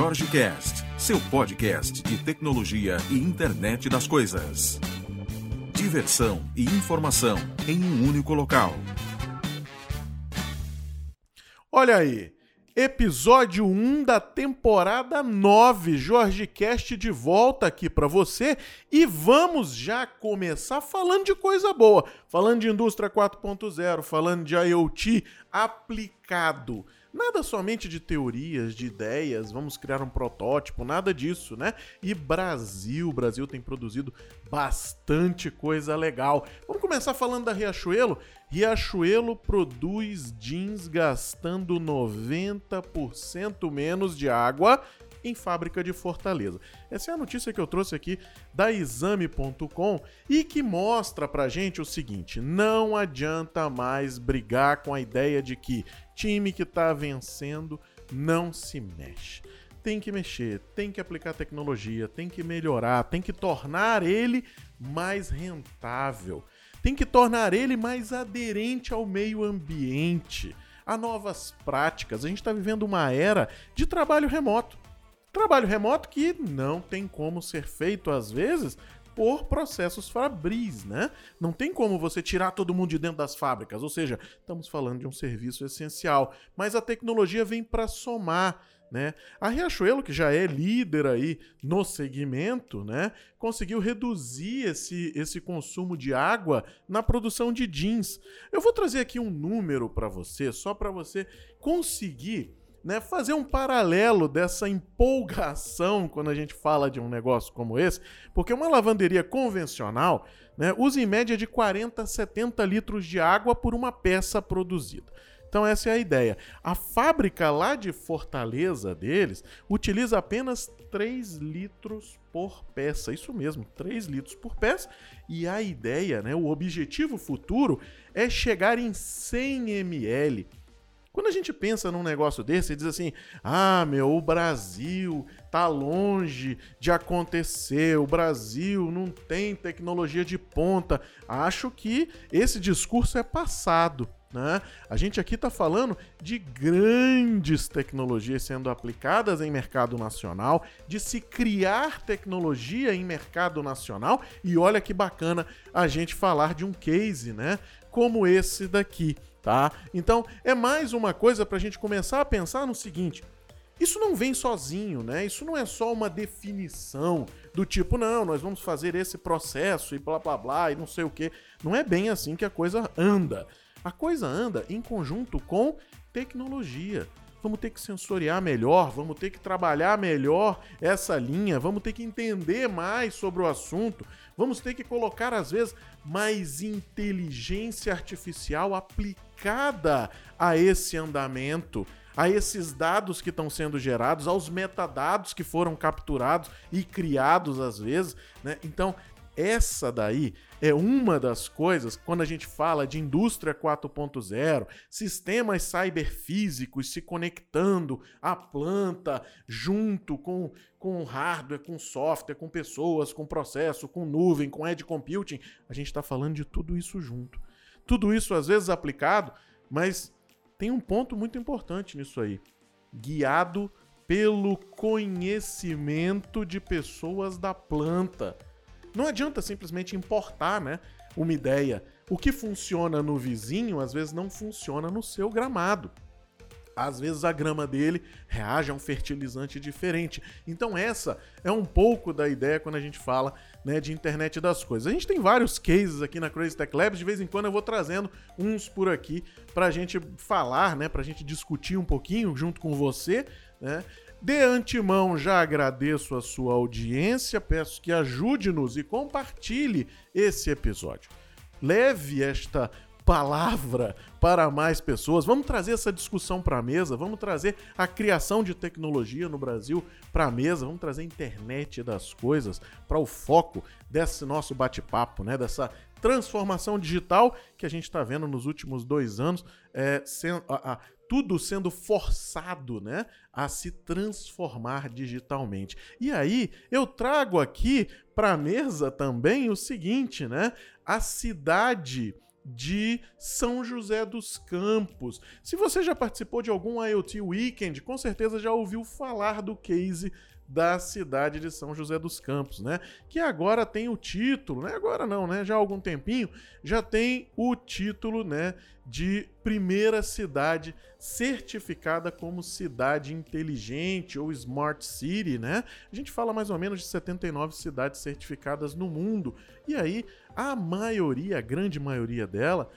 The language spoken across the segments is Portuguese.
Jorge Cast, seu podcast de tecnologia e internet das coisas. Diversão e informação em um único local. Olha aí, episódio 1 da temporada 9, Jorge Cast de volta aqui para você e vamos já começar falando de coisa boa, falando de indústria 4.0, falando de IoT aplicado. Nada somente de teorias, de ideias, vamos criar um protótipo, nada disso, né? E Brasil, Brasil tem produzido bastante coisa legal. Vamos começar falando da Riachuelo. Riachuelo produz jeans gastando 90% menos de água em fábrica de Fortaleza. Essa é a notícia que eu trouxe aqui da exame.com e que mostra pra gente o seguinte: não adianta mais brigar com a ideia de que time que tá vencendo não se mexe. Tem que mexer, tem que aplicar tecnologia, tem que melhorar, tem que tornar ele mais rentável, tem que tornar ele mais aderente ao meio ambiente, a novas práticas. A gente está vivendo uma era de trabalho remoto. Trabalho remoto que não tem como ser feito, às vezes, por processos fabris, né? Não tem como você tirar todo mundo de dentro das fábricas, ou seja, estamos falando de um serviço essencial, mas a tecnologia vem para somar, né? A Riachuelo, que já é líder aí no segmento, né, conseguiu reduzir esse, esse consumo de água na produção de jeans. Eu vou trazer aqui um número para você, só para você conseguir né, fazer um paralelo dessa empolgação quando a gente fala de um negócio como esse, porque uma lavanderia convencional né, usa em média de 40 a 70 litros de água por uma peça produzida. Então essa é a ideia. A fábrica lá de Fortaleza deles utiliza apenas 3 litros por peça. Isso mesmo, 3 litros por peça. E a ideia, né, o objetivo futuro é chegar em 100 ml quando a gente pensa num negócio desse e diz assim: ah, meu, o Brasil tá longe de acontecer, o Brasil não tem tecnologia de ponta. Acho que esse discurso é passado. Né? A gente aqui está falando de grandes tecnologias sendo aplicadas em mercado nacional, de se criar tecnologia em mercado nacional, e olha que bacana a gente falar de um case, né? Como esse daqui tá? Então é mais uma coisa para a gente começar a pensar no seguinte: isso não vem sozinho, né? Isso não é só uma definição do tipo, não, nós vamos fazer esse processo e blá blá blá e não sei o que. Não é bem assim que a coisa anda. A coisa anda em conjunto com tecnologia. Vamos ter que sensoriar melhor, vamos ter que trabalhar melhor essa linha, vamos ter que entender mais sobre o assunto, vamos ter que colocar, às vezes, mais inteligência artificial aplicada a esse andamento, a esses dados que estão sendo gerados, aos metadados que foram capturados e criados às vezes, né? Então, essa daí é uma das coisas quando a gente fala de indústria 4.0, sistemas cyberfísicos se conectando à planta junto com, com hardware, com software, com pessoas, com processo, com nuvem, com edge computing. A gente está falando de tudo isso junto. Tudo isso às vezes aplicado, mas tem um ponto muito importante nisso aí. Guiado pelo conhecimento de pessoas da planta. Não adianta simplesmente importar, né, uma ideia. O que funciona no vizinho, às vezes não funciona no seu gramado. Às vezes a grama dele reage a um fertilizante diferente. Então essa é um pouco da ideia quando a gente fala né, de internet das coisas. A gente tem vários cases aqui na Crazy Tech Labs, de vez em quando eu vou trazendo uns por aqui para a gente falar, né, para a gente discutir um pouquinho junto com você, né? De antemão, já agradeço a sua audiência, peço que ajude-nos e compartilhe esse episódio. Leve esta palavra para mais pessoas. Vamos trazer essa discussão para a mesa, vamos trazer a criação de tecnologia no Brasil para a mesa, vamos trazer a internet das coisas para o foco desse nosso bate-papo, né? Dessa transformação digital que a gente está vendo nos últimos dois anos, é, sendo, a, a, tudo sendo forçado né, a se transformar digitalmente. E aí eu trago aqui para a mesa também o seguinte, né? A cidade de São José dos Campos. Se você já participou de algum IoT Weekend, com certeza já ouviu falar do case da cidade de São José dos Campos, né? Que agora tem o título, né? Agora não, né? Já há algum tempinho já tem o título, né? De primeira cidade certificada como cidade inteligente ou Smart City, né? A gente fala mais ou menos de 79 cidades certificadas no mundo. E aí, a maioria, a grande maioria dela,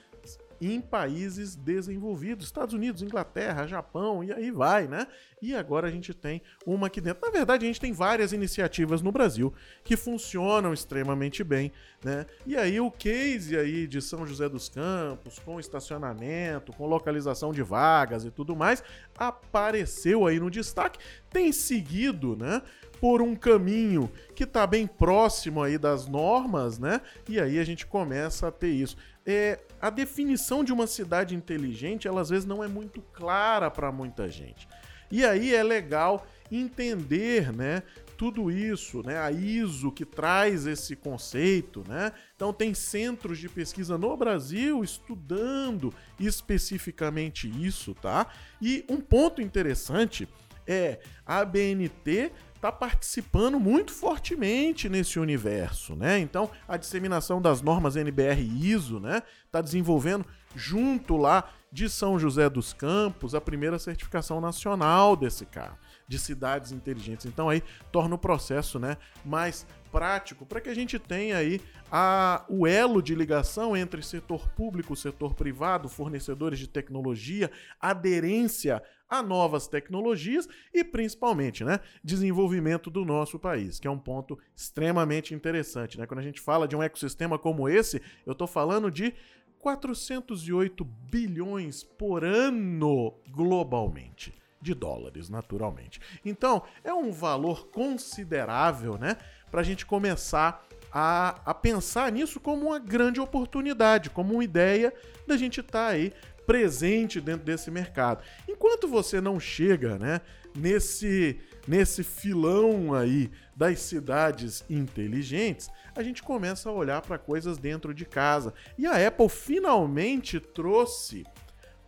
em países desenvolvidos, Estados Unidos, Inglaterra, Japão, e aí vai, né? E agora a gente tem uma aqui dentro. Na verdade, a gente tem várias iniciativas no Brasil que funcionam extremamente bem, né? E aí o case aí de São José dos Campos, com estacionamento, com localização de vagas e tudo mais, apareceu aí no destaque, tem seguido, né? por um caminho que está bem próximo aí das normas, né? E aí a gente começa a ter isso. É, a definição de uma cidade inteligente, ela às vezes não é muito clara para muita gente. E aí é legal entender, né, tudo isso, né, a ISO que traz esse conceito, né? Então tem centros de pesquisa no Brasil estudando especificamente isso, tá? E um ponto interessante é a BNT está participando muito fortemente nesse universo, né? Então, a disseminação das normas NBR ISO, né, está desenvolvendo junto lá de São José dos Campos a primeira certificação nacional desse carro de cidades inteligentes. Então aí torna o processo, né, mais prático para que a gente tenha aí a, o elo de ligação entre setor público, setor privado, fornecedores de tecnologia, aderência a novas tecnologias e principalmente, né, desenvolvimento do nosso país, que é um ponto extremamente interessante, né? Quando a gente fala de um ecossistema como esse, eu estou falando de 408 bilhões por ano globalmente de dólares, naturalmente. Então, é um valor considerável, né, para a gente começar a, a, pensar nisso como uma grande oportunidade, como uma ideia da gente estar tá aí presente dentro desse mercado. Enquanto você não chega, né, nesse nesse filão aí das cidades inteligentes, a gente começa a olhar para coisas dentro de casa. E a Apple finalmente trouxe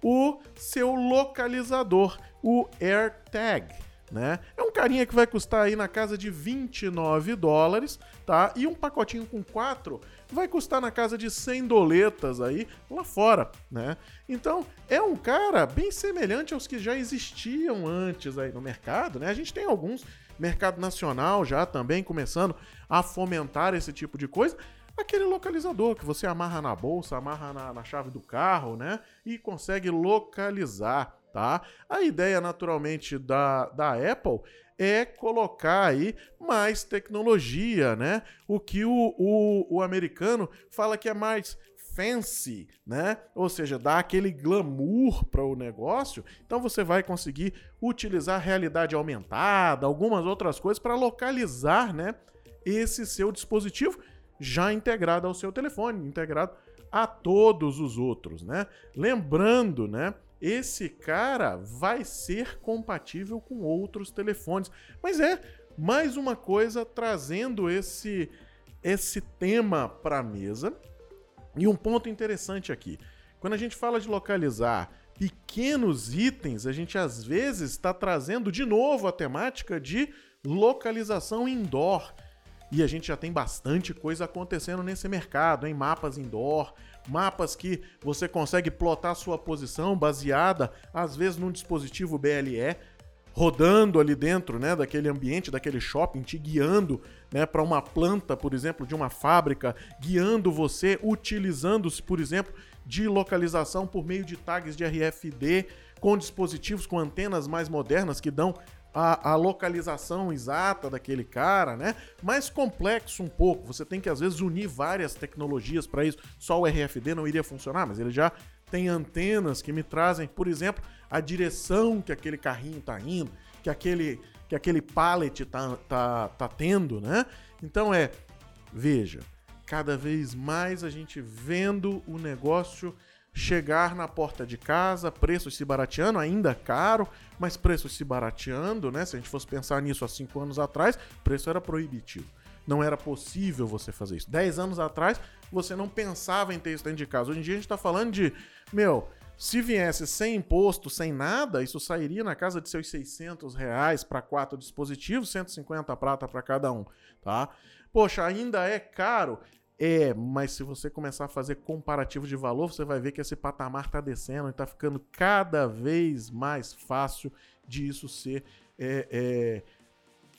o seu localizador, o AirTag. Né? É um carinha que vai custar aí na casa de 29 dólares, tá? E um pacotinho com quatro vai custar na casa de 100 doletas aí lá fora, né? Então, é um cara bem semelhante aos que já existiam antes aí no mercado, né? A gente tem alguns mercado nacional já também começando a fomentar esse tipo de coisa, aquele localizador que você amarra na bolsa, amarra na, na chave do carro, né? E consegue localizar, tá? A ideia, naturalmente, da, da Apple é colocar aí mais tecnologia, né? O que o, o, o americano fala que é mais fancy, né? Ou seja, dá aquele glamour para o negócio. Então você vai conseguir utilizar realidade aumentada, algumas outras coisas para localizar, né, esse seu dispositivo já integrado ao seu telefone, integrado a todos os outros, né? Lembrando, né? Esse cara vai ser compatível com outros telefones. Mas é mais uma coisa trazendo esse esse tema para a mesa. E um ponto interessante aqui. Quando a gente fala de localizar pequenos itens, a gente às vezes está trazendo de novo a temática de localização indoor. E a gente já tem bastante coisa acontecendo nesse mercado, em mapas indoor, mapas que você consegue plotar sua posição baseada, às vezes, num dispositivo BLE, rodando ali dentro, né, daquele ambiente, daquele shopping, te guiando, né, para uma planta, por exemplo, de uma fábrica, guiando você, utilizando-se, por exemplo, de localização por meio de tags de RFD, com dispositivos com antenas mais modernas que dão a, a, localização exata daquele cara, né? Mais complexo um pouco. Você tem que às vezes unir várias tecnologias para isso. Só o RFD não iria funcionar, mas ele já tem antenas que me trazem, por exemplo, a direção que aquele carrinho está indo, que aquele que aquele pallet tá, tá, tá tendo, né? Então é, veja, cada vez mais a gente vendo o negócio chegar na porta de casa, preços se barateando, ainda caro, mas preços se barateando, né? Se a gente fosse pensar nisso há cinco anos atrás, preço era proibitivo. não era possível você fazer isso. 10 anos atrás, você não pensava em ter isso dentro de casa. Hoje em dia a gente está falando de, meu, se viesse sem imposto, sem nada, isso sairia na casa de seus 600 reais para quatro dispositivos, 150 prata para cada um, tá? Poxa, ainda é caro? É, mas se você começar a fazer comparativo de valor, você vai ver que esse patamar está descendo e está ficando cada vez mais fácil de isso ser é, é,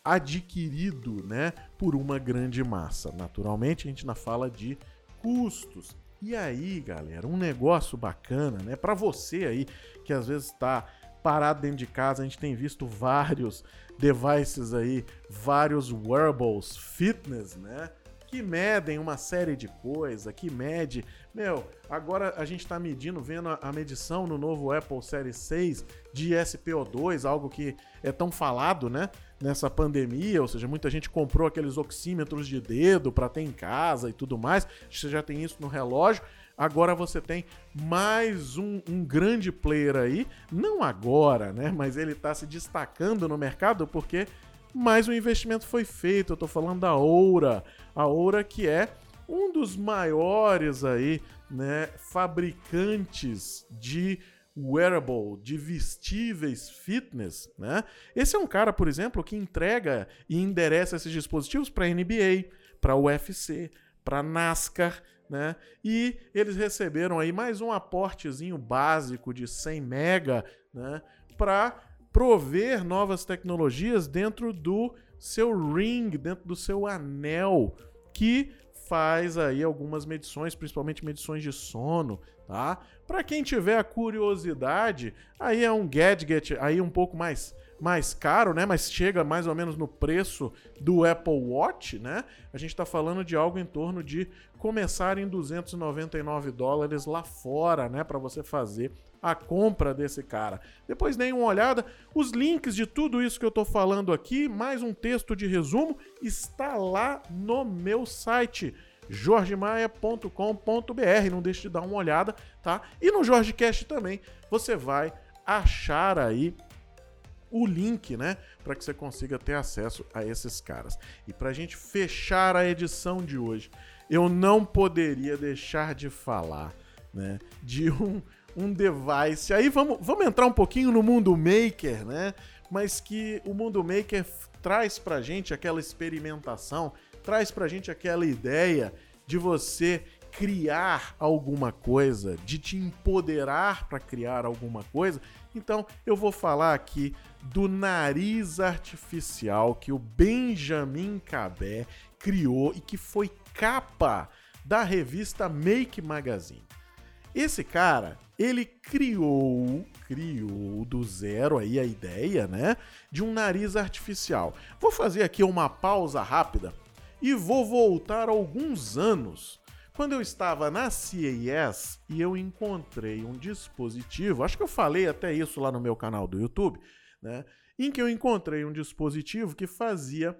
adquirido né, por uma grande massa. Naturalmente, a gente ainda fala de custos. E aí, galera, um negócio bacana, né? Para você aí que às vezes está parado dentro de casa, a gente tem visto vários devices aí, vários wearables fitness, né? Que medem uma série de coisas, que mede. Meu, agora a gente está medindo, vendo a, medição no novo Apple Series 6 de SPO2, algo que é tão falado, né? Nessa pandemia, ou seja, muita gente comprou aqueles oxímetros de dedo para ter em casa e tudo mais. Você já tem isso no relógio. Agora você tem mais um, um, grande player aí, não agora, né? Mas ele está se destacando no mercado porque mais um investimento foi feito. Eu tô falando da Oura. A Oura que é um dos maiores aí, né, fabricantes de wearable, de vestíveis fitness, né? Esse é um cara, por exemplo, que entrega e endereça esses dispositivos para NBA, para UFC, para NASCAR, né? E eles receberam aí mais um aportezinho básico de 100 mega, né, para prover novas tecnologias dentro do seu ring, dentro do seu anel, que faz aí algumas medições, principalmente medições de sono, tá? Para quem tiver a curiosidade, aí é um gadget aí um pouco mais mais caro, né? Mas chega mais ou menos no preço do Apple Watch, né? A gente está falando de algo em torno de começar em 299 dólares lá fora, né? Para você fazer a compra desse cara. Depois deem uma olhada, os links de tudo isso que eu estou falando aqui, mais um texto de resumo, está lá no meu site jorgemaia.com.br. Não deixe de dar uma olhada, tá? E no JorgeCast também você vai achar aí o link, né, para que você consiga ter acesso a esses caras. E para a gente fechar a edição de hoje, eu não poderia deixar de falar, né, de um um device. Aí vamos, vamos entrar um pouquinho no mundo maker, né? Mas que o mundo maker traz pra gente aquela experimentação, traz pra gente aquela ideia de você criar alguma coisa, de te empoderar para criar alguma coisa. Então, eu vou falar aqui do nariz artificial que o Benjamin Cabé criou e que foi capa da revista Make Magazine. Esse cara, ele criou, criou do zero aí a ideia, né, de um nariz artificial. Vou fazer aqui uma pausa rápida e vou voltar alguns anos, quando eu estava na CES e eu encontrei um dispositivo, acho que eu falei até isso lá no meu canal do YouTube, né, em que eu encontrei um dispositivo que fazia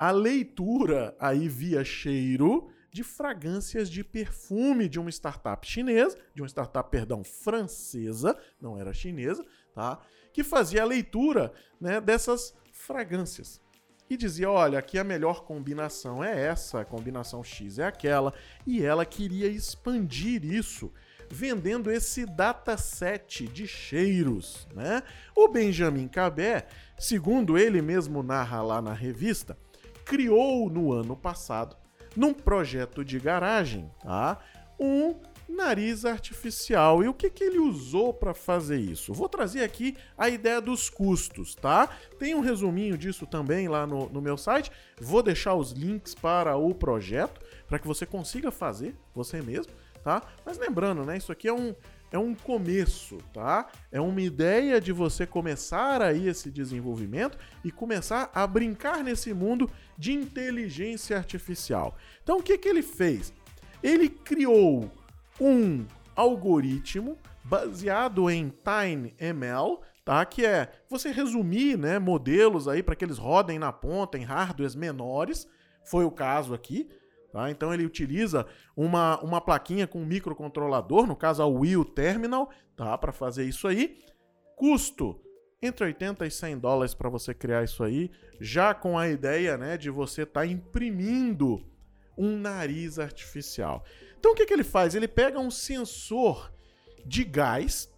a leitura aí via cheiro de fragrâncias de perfume de uma startup chinesa, de uma startup, perdão, francesa, não era chinesa, tá? Que fazia a leitura, né, dessas fragrâncias. E dizia, olha, aqui a melhor combinação é essa, a combinação X é aquela, e ela queria expandir isso vendendo esse dataset de cheiros, né? O Benjamin Cabé, segundo ele mesmo narra lá na revista, criou no ano passado num projeto de garagem, tá? Um nariz artificial. E o que, que ele usou para fazer isso? Vou trazer aqui a ideia dos custos, tá? Tem um resuminho disso também lá no, no meu site. Vou deixar os links para o projeto para que você consiga fazer você mesmo, tá? Mas lembrando, né? Isso aqui é um é um começo, tá? É uma ideia de você começar aí esse desenvolvimento e começar a brincar nesse mundo de inteligência artificial. Então, o que, que ele fez? Ele criou um algoritmo baseado em TinyML, tá? Que é você resumir, né, modelos aí para que eles rodem na ponta em hardwares menores. Foi o caso aqui. Tá? Então ele utiliza uma, uma plaquinha com microcontrolador, no caso a Wheel Terminal, tá? para fazer isso aí. Custo entre 80 e 100 dólares para você criar isso aí, já com a ideia né, de você estar tá imprimindo um nariz artificial. Então o que, que ele faz? Ele pega um sensor de gás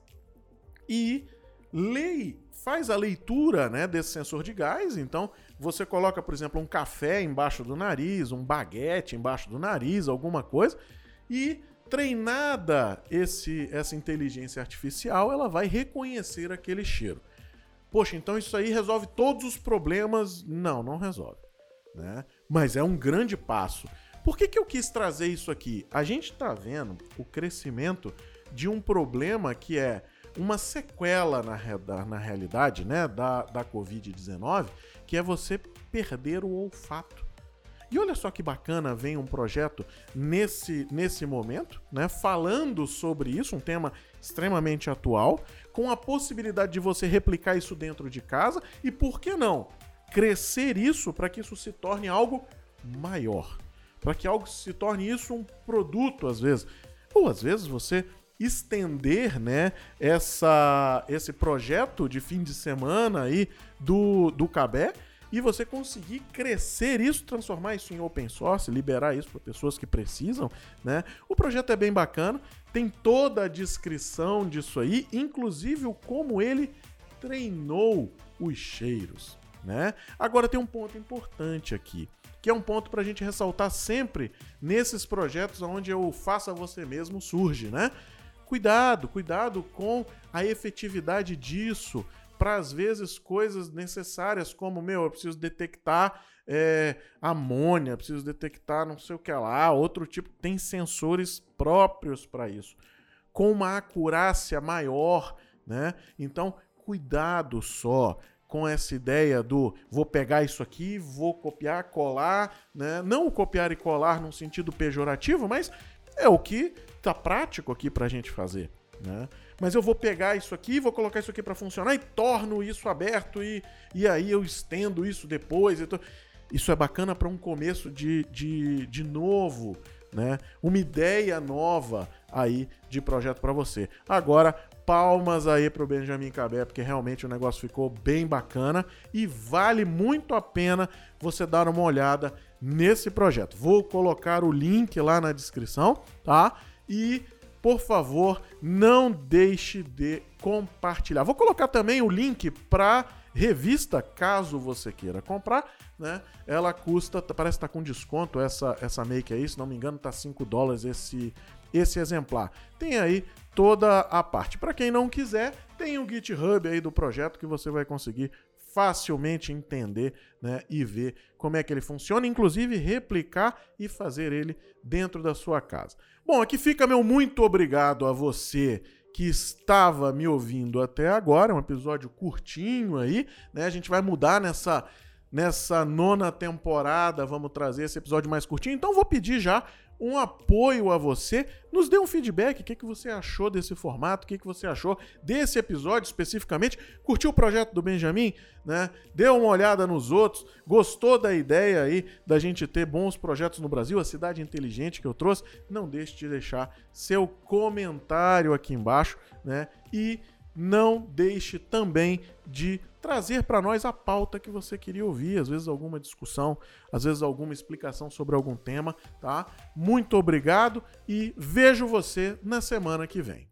e lê, faz a leitura né, desse sensor de gás. Então você coloca, por exemplo, um café embaixo do nariz, um baguete embaixo do nariz, alguma coisa, e treinada esse, essa inteligência artificial, ela vai reconhecer aquele cheiro. Poxa, então isso aí resolve todos os problemas? Não, não resolve. Né? Mas é um grande passo. Por que, que eu quis trazer isso aqui? A gente está vendo o crescimento de um problema que é uma sequela na, na realidade né, da, da Covid-19, que é você perder o olfato. E olha só que bacana, vem um projeto nesse, nesse momento, né, falando sobre isso, um tema extremamente atual, com a possibilidade de você replicar isso dentro de casa e, por que não, crescer isso para que isso se torne algo maior. Para que algo se torne isso um produto, às vezes. Ou às vezes você estender né, essa, esse projeto de fim de semana aí do, do Cabé e você conseguir crescer isso, transformar isso em open source, liberar isso para pessoas que precisam, né? O projeto é bem bacana, tem toda a descrição disso aí, inclusive o como ele treinou os cheiros, né? Agora tem um ponto importante aqui, que é um ponto para a gente ressaltar sempre nesses projetos onde o faça você mesmo surge, né? Cuidado, cuidado com a efetividade disso para às vezes coisas necessárias como, meu, eu preciso detectar é, amônia, preciso detectar não sei o que lá, outro tipo, tem sensores próprios para isso, com uma acurácia maior, né? Então, cuidado só com essa ideia do vou pegar isso aqui, vou copiar, colar, né? Não copiar e colar num sentido pejorativo, mas é o que tá prático aqui para a gente fazer. Né? Mas eu vou pegar isso aqui, vou colocar isso aqui para funcionar e torno isso aberto e, e aí eu estendo isso depois. Tô... Isso é bacana para um começo de, de, de novo, né? Uma ideia nova aí de projeto para você. Agora, palmas aí pro Benjamin Cabé, porque realmente o negócio ficou bem bacana e vale muito a pena você dar uma olhada nesse projeto. Vou colocar o link lá na descrição, tá? E por favor, não deixe de compartilhar. Vou colocar também o link para revista, caso você queira comprar, né? Ela custa, parece que tá com desconto essa essa make aí, se não me engano, tá 5 dólares esse esse exemplar. Tem aí toda a parte. Para quem não quiser, tem o GitHub aí do projeto que você vai conseguir facilmente entender né, e ver como é que ele funciona, inclusive replicar e fazer ele dentro da sua casa. Bom, aqui fica meu muito obrigado a você que estava me ouvindo até agora, um episódio curtinho aí, né? A gente vai mudar nessa nessa nona temporada, vamos trazer esse episódio mais curtinho. Então vou pedir já um apoio a você. Nos dê um feedback, o que, que você achou desse formato, o que, que você achou desse episódio especificamente. Curtiu o projeto do Benjamin? Né? Deu uma olhada nos outros, gostou da ideia aí da gente ter bons projetos no Brasil, a cidade inteligente que eu trouxe? Não deixe de deixar seu comentário aqui embaixo, né? E não deixe também de trazer para nós a pauta que você queria ouvir, às vezes alguma discussão, às vezes alguma explicação sobre algum tema, tá? Muito obrigado e vejo você na semana que vem.